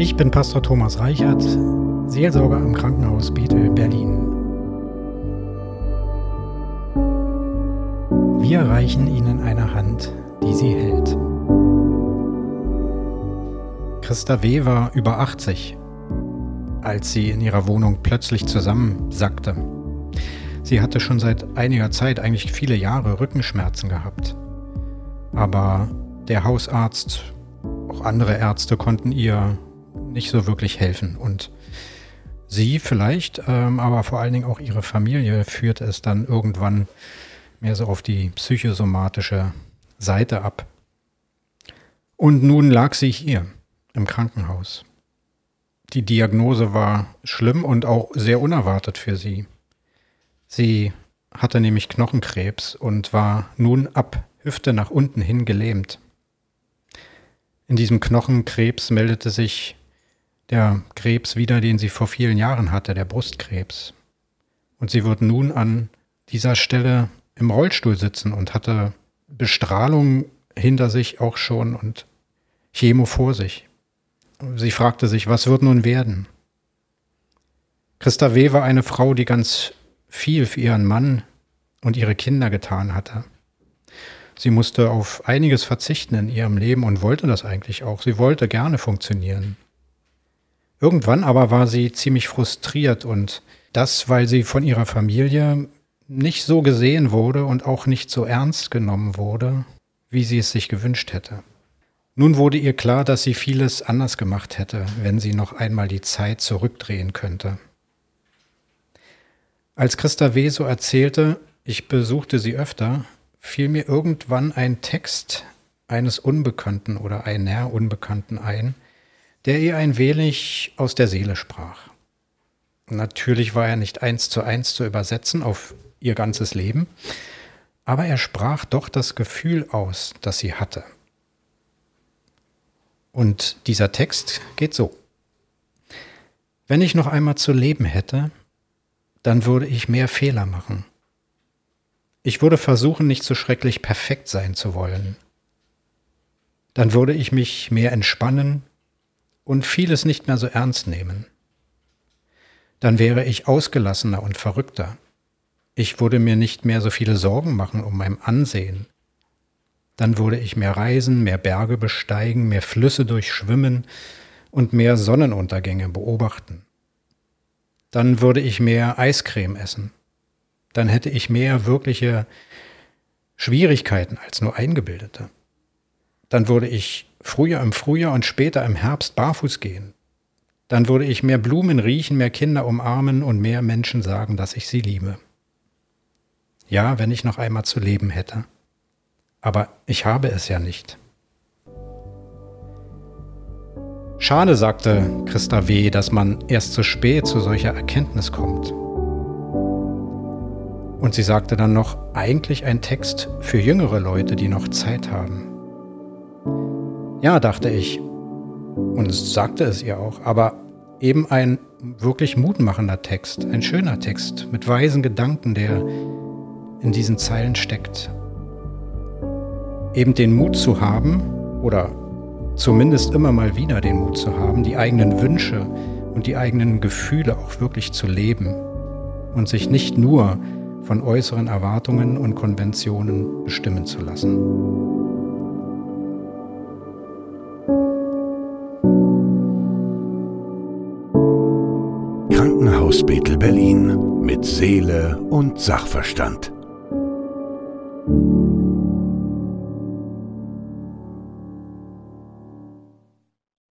Ich bin Pastor Thomas Reichert, Seelsorger am Krankenhaus Bethel, Berlin. Wir reichen Ihnen eine Hand, die sie hält. Christa W. war über 80, als sie in ihrer Wohnung plötzlich zusammensackte. Sie hatte schon seit einiger Zeit, eigentlich viele Jahre, Rückenschmerzen gehabt. Aber der Hausarzt, auch andere Ärzte konnten ihr nicht so wirklich helfen. Und sie vielleicht, ähm, aber vor allen Dingen auch ihre Familie führte es dann irgendwann mehr so auf die psychosomatische Seite ab. Und nun lag sie hier im Krankenhaus. Die Diagnose war schlimm und auch sehr unerwartet für sie. Sie hatte nämlich Knochenkrebs und war nun ab Hüfte nach unten hin gelähmt. In diesem Knochenkrebs meldete sich der Krebs wieder, den sie vor vielen Jahren hatte, der Brustkrebs. Und sie wird nun an dieser Stelle im Rollstuhl sitzen und hatte Bestrahlung hinter sich auch schon und Chemo vor sich. Sie fragte sich, was wird nun werden? Christa W. war eine Frau, die ganz viel für ihren Mann und ihre Kinder getan hatte. Sie musste auf einiges verzichten in ihrem Leben und wollte das eigentlich auch. Sie wollte gerne funktionieren. Irgendwann aber war sie ziemlich frustriert und das, weil sie von ihrer Familie nicht so gesehen wurde und auch nicht so ernst genommen wurde, wie sie es sich gewünscht hätte. Nun wurde ihr klar, dass sie vieles anders gemacht hätte, wenn sie noch einmal die Zeit zurückdrehen könnte. Als Christa W. so erzählte, ich besuchte sie öfter, fiel mir irgendwann ein Text eines Unbekannten oder einer Unbekannten ein, der ihr ein wenig aus der Seele sprach. Natürlich war er nicht eins zu eins zu übersetzen auf ihr ganzes Leben, aber er sprach doch das Gefühl aus, das sie hatte. Und dieser Text geht so. Wenn ich noch einmal zu leben hätte, dann würde ich mehr Fehler machen. Ich würde versuchen, nicht so schrecklich perfekt sein zu wollen. Dann würde ich mich mehr entspannen und vieles nicht mehr so ernst nehmen. Dann wäre ich ausgelassener und verrückter. Ich würde mir nicht mehr so viele Sorgen machen um mein Ansehen. Dann würde ich mehr reisen, mehr Berge besteigen, mehr Flüsse durchschwimmen und mehr Sonnenuntergänge beobachten. Dann würde ich mehr Eiscreme essen. Dann hätte ich mehr wirkliche Schwierigkeiten als nur eingebildete. Dann würde ich früher im Frühjahr und später im Herbst barfuß gehen. Dann würde ich mehr Blumen riechen, mehr Kinder umarmen und mehr Menschen sagen, dass ich sie liebe. Ja, wenn ich noch einmal zu leben hätte. Aber ich habe es ja nicht. Schade, sagte Christa W., dass man erst zu spät zu solcher Erkenntnis kommt. Und sie sagte dann noch, eigentlich ein Text für jüngere Leute, die noch Zeit haben. Ja, dachte ich, und sagte es ihr auch, aber eben ein wirklich mutmachender Text, ein schöner Text mit weisen Gedanken, der in diesen Zeilen steckt. Eben den Mut zu haben oder zumindest immer mal wieder den Mut zu haben, die eigenen Wünsche und die eigenen Gefühle auch wirklich zu leben und sich nicht nur von äußeren Erwartungen und Konventionen bestimmen zu lassen. Krankenhaus Bethel Berlin mit Seele und Sachverstand.